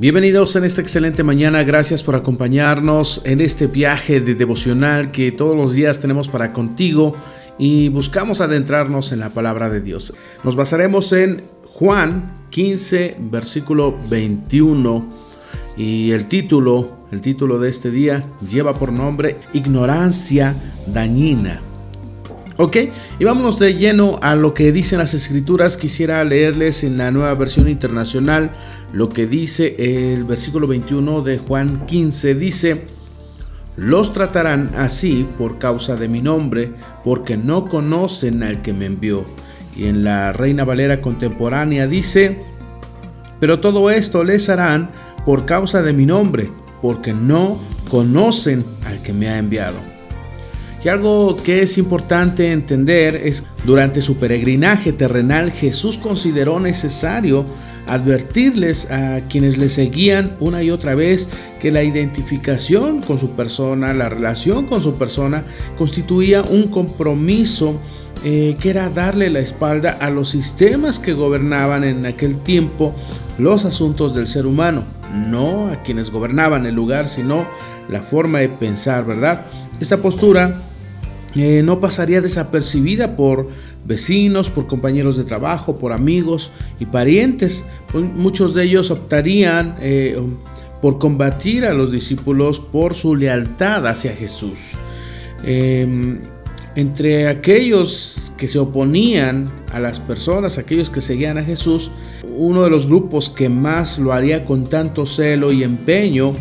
Bienvenidos en esta excelente mañana, gracias por acompañarnos en este viaje de devocional que todos los días tenemos para contigo y buscamos adentrarnos en la palabra de Dios. Nos basaremos en Juan 15, versículo 21 y el título, el título de este día lleva por nombre Ignorancia dañina. Ok, y vámonos de lleno a lo que dicen las escrituras. Quisiera leerles en la nueva versión internacional lo que dice el versículo 21 de Juan 15. Dice, los tratarán así por causa de mi nombre, porque no conocen al que me envió. Y en la Reina Valera contemporánea dice, pero todo esto les harán por causa de mi nombre, porque no conocen al que me ha enviado. Y algo que es importante entender es, durante su peregrinaje terrenal, Jesús consideró necesario advertirles a quienes le seguían una y otra vez que la identificación con su persona, la relación con su persona, constituía un compromiso eh, que era darle la espalda a los sistemas que gobernaban en aquel tiempo los asuntos del ser humano, no a quienes gobernaban el lugar, sino la forma de pensar, ¿verdad? Esta postura eh, no pasaría desapercibida por vecinos, por compañeros de trabajo, por amigos y parientes. Pues muchos de ellos optarían eh, por combatir a los discípulos por su lealtad hacia Jesús. Em, entre aquellos que se oponían a las personas, aquellos que seguían a Jesús, uno de los grupos que más lo haría con tanto celo y empeño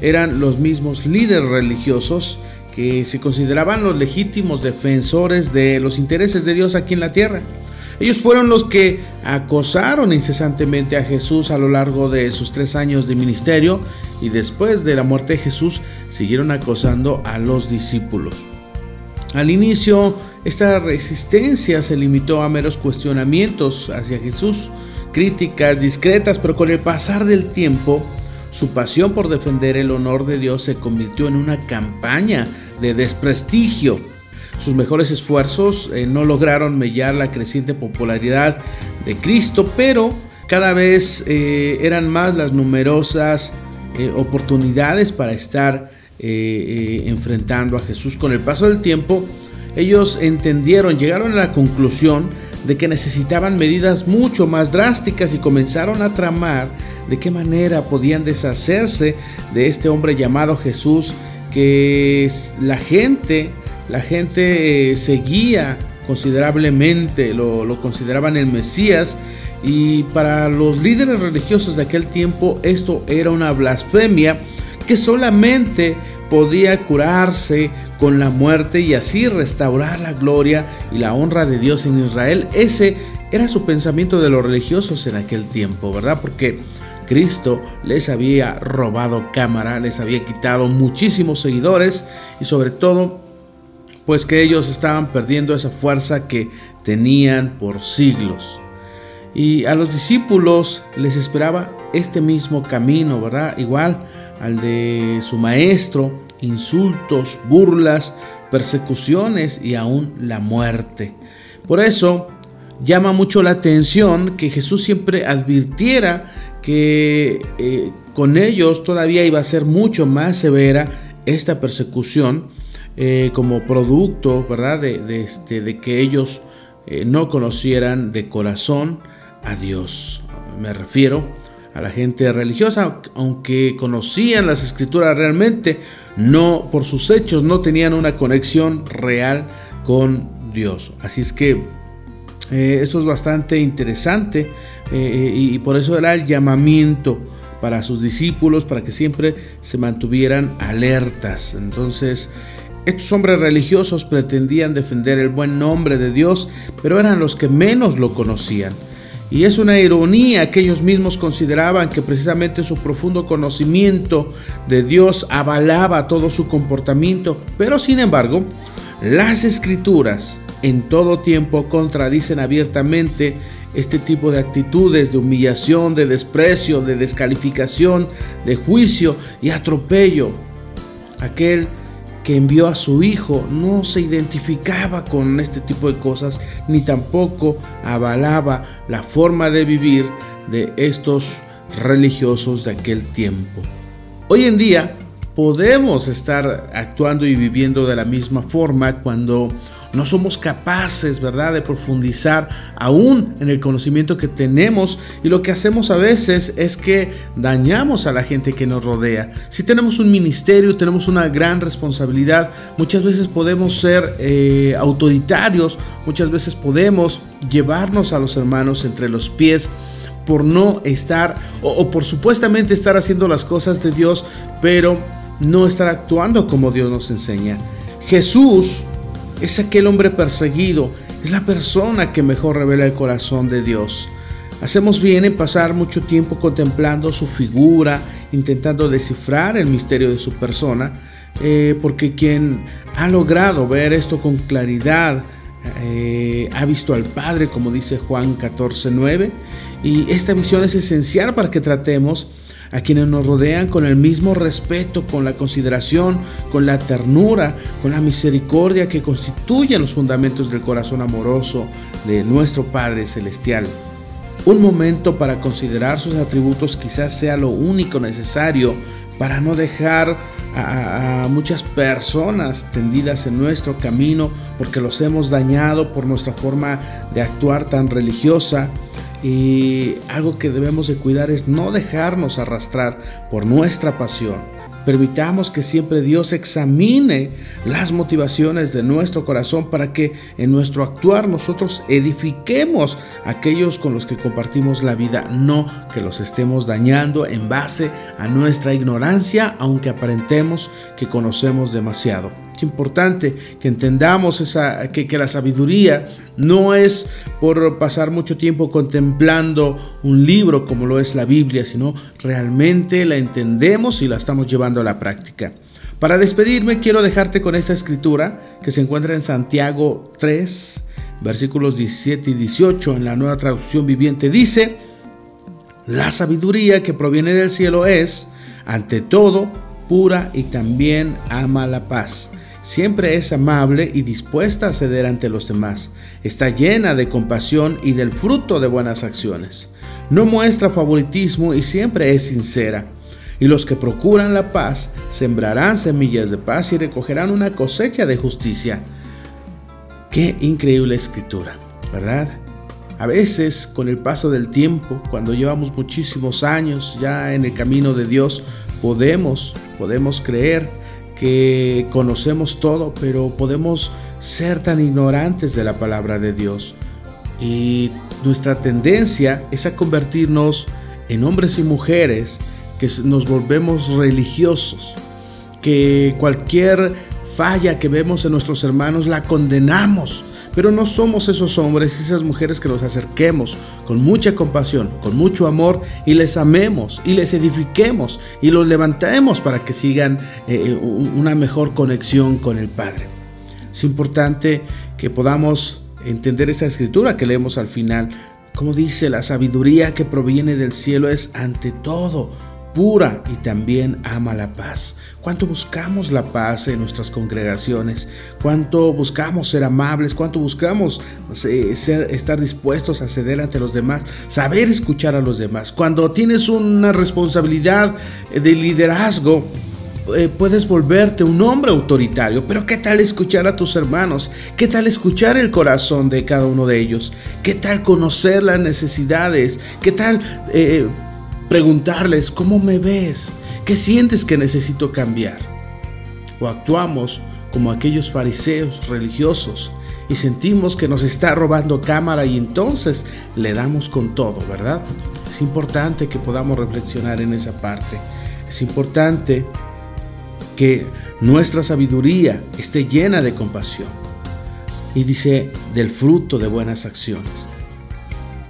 eran los mismos líderes religiosos que se consideraban los legítimos defensores de los intereses de Dios aquí en la tierra. Ellos fueron los que acosaron incesantemente a Jesús a lo largo de sus tres años de ministerio y después de la muerte de Jesús siguieron acosando a los discípulos. Al inicio, esta resistencia se limitó a meros cuestionamientos hacia Jesús, críticas discretas, pero con el pasar del tiempo, su pasión por defender el honor de Dios se convirtió en una campaña de desprestigio. Sus mejores esfuerzos eh, no lograron mellar la creciente popularidad de Cristo, pero cada vez eh, eran más las numerosas eh, oportunidades para estar enfrentando a Jesús. Con el paso del tiempo, ellos entendieron, llegaron a la conclusión de que necesitaban medidas mucho más drásticas y comenzaron a tramar de qué manera podían deshacerse de este hombre llamado Jesús que la gente, la gente eh, seguía considerablemente, lo, lo consideraban el Mesías y para los líderes religiosos de aquel tiempo esto era una blasfemia solamente podía curarse con la muerte y así restaurar la gloria y la honra de Dios en Israel. Ese era su pensamiento de los religiosos en aquel tiempo, ¿verdad? Porque Cristo les había robado cámara, les había quitado muchísimos seguidores y sobre todo pues que ellos estaban perdiendo esa fuerza que tenían por siglos. Y a los discípulos les esperaba este mismo camino, ¿verdad? Igual al de su maestro, insultos, burlas, persecuciones y aún la muerte. Por eso llama mucho la atención que Jesús siempre advirtiera que eh, con ellos todavía iba a ser mucho más severa esta persecución eh, como producto, ¿verdad? De, este, de que ellos eh, no conocieran de corazón a Dios. Me refiero a la gente religiosa, aunque conocían las escrituras realmente, no por sus hechos no tenían una conexión real con Dios. Así es que esto es bastante interesante eh, y por eso era el llamamiento para sus discípulos, para que siempre se mantuvieran alertas. Entonces, estos hombres religiosos pretendían defender el buen nombre de Dios, pero eran los que menos lo conocían. Y es una ironía que ellos mismos consideraban que precisamente su profundo conocimiento de Dios avalaba todo su comportamiento, pero sin embargo, las escrituras en todo tiempo contradicen abiertamente este tipo de actitudes de humillación, de desprecio, de descalificación, de juicio y atropello. Aquel que envió a su hijo no se identificaba con este tipo de cosas ni tampoco avalaba la forma de vivir de estos religiosos de aquel tiempo. Hoy en día podemos estar actuando y viviendo de la misma forma cuando no somos capaces, ¿verdad?, de profundizar aún en el conocimiento que tenemos y lo que hacemos a veces es que dañamos a la gente que nos rodea. Si tenemos un ministerio, tenemos una gran responsabilidad, muchas veces podemos ser eh, autoritarios, muchas veces podemos llevarnos a los hermanos entre los pies por no estar o, o por supuestamente estar haciendo las cosas de Dios, pero no estar actuando como Dios nos enseña. Jesús es aquel hombre perseguido, es la persona que mejor revela el corazón de Dios. Hacemos bien en pasar mucho tiempo contemplando su figura, intentando descifrar el misterio de su persona, eh, porque quien ha logrado ver esto con claridad, eh, ha visto al Padre, como dice Juan 14:9, y esta visión es esencial para que tratemos a quienes nos rodean con el mismo respeto, con la consideración, con la ternura, con la misericordia que constituyen los fundamentos del corazón amoroso de nuestro Padre Celestial. Un momento para considerar sus atributos quizás sea lo único necesario para no dejar a, muchas personas tendidas en nuestro camino porque los hemos dañado por nuestra forma de actuar tan religiosa y algo que debemos de cuidar es no dejarnos arrastrar por nuestra pasión. Permitamos que siempre Dios examine las motivaciones de nuestro corazón para que en nuestro actuar nosotros edifiquemos a aquellos con los que compartimos la vida, no que los estemos dañando en base a nuestra ignorancia, aunque aparentemos que conocemos demasiado importante que entendamos esa, que, que la sabiduría no es por pasar mucho tiempo contemplando un libro como lo es la Biblia, sino realmente la entendemos y la estamos llevando a la práctica. Para despedirme quiero dejarte con esta escritura que se encuentra en Santiago 3, versículos 17 y 18 en la nueva traducción viviente. Dice, la sabiduría que proviene del cielo es, ante todo, pura y también ama la paz Siempre es amable y dispuesta a ceder ante los demás. Está llena de compasión y del fruto de buenas acciones. No muestra favoritismo y siempre es sincera. Y los que procuran la paz sembrarán semillas de paz y recogerán una cosecha de justicia. Qué increíble escritura, ¿verdad? A veces, con el paso del tiempo, cuando llevamos muchísimos años ya en el camino de Dios, podemos, podemos creer que conocemos todo, pero podemos ser tan ignorantes de la palabra de Dios. Y nuestra tendencia es a convertirnos en hombres y mujeres que nos volvemos religiosos, que cualquier falla que vemos en nuestros hermanos la condenamos pero no somos esos hombres y esas mujeres que nos acerquemos con mucha compasión, con mucho amor y les amemos y les edifiquemos y los levantemos para que sigan eh, una mejor conexión con el Padre. Es importante que podamos entender esa escritura que leemos al final. Como dice, la sabiduría que proviene del cielo es ante todo pura y también ama la paz. ¿Cuánto buscamos la paz en nuestras congregaciones? ¿Cuánto buscamos ser amables? ¿Cuánto buscamos ser, estar dispuestos a ceder ante los demás? Saber escuchar a los demás. Cuando tienes una responsabilidad de liderazgo, eh, puedes volverte un hombre autoritario, pero ¿qué tal escuchar a tus hermanos? ¿Qué tal escuchar el corazón de cada uno de ellos? ¿Qué tal conocer las necesidades? ¿Qué tal eh, preguntarles, ¿cómo me ves? ¿Qué sientes que necesito cambiar? O actuamos como aquellos fariseos religiosos y sentimos que nos está robando cámara y entonces le damos con todo, ¿verdad? Es importante que podamos reflexionar en esa parte. Es importante que nuestra sabiduría esté llena de compasión. Y dice, del fruto de buenas acciones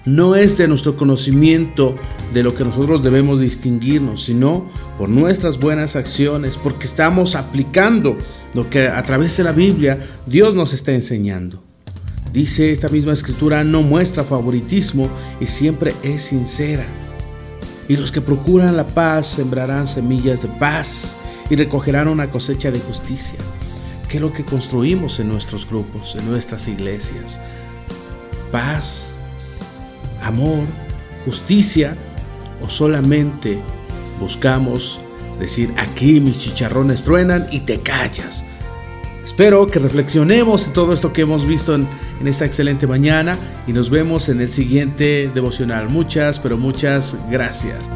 no es de nuestro conocimiento de lo que nosotros debemos distinguirnos, sino por nuestras buenas acciones, porque estamos aplicando lo que a través de la Biblia Dios nos está enseñando. Dice esta misma escritura, no muestra favoritismo y siempre es sincera. Y los que procuran la paz sembrarán semillas de paz y recogerán una cosecha de justicia. ¿Qué es lo que construimos en nuestros grupos, en nuestras iglesias? Paz, amor, justicia ¿O solamente buscamos decir aquí mis chicharrones truenan y te callas? Espero que reflexionemos en todo esto que hemos visto en, en, esta excelente mañana y nos vemos en el siguiente devocional. Muchas, pero muchas gracias.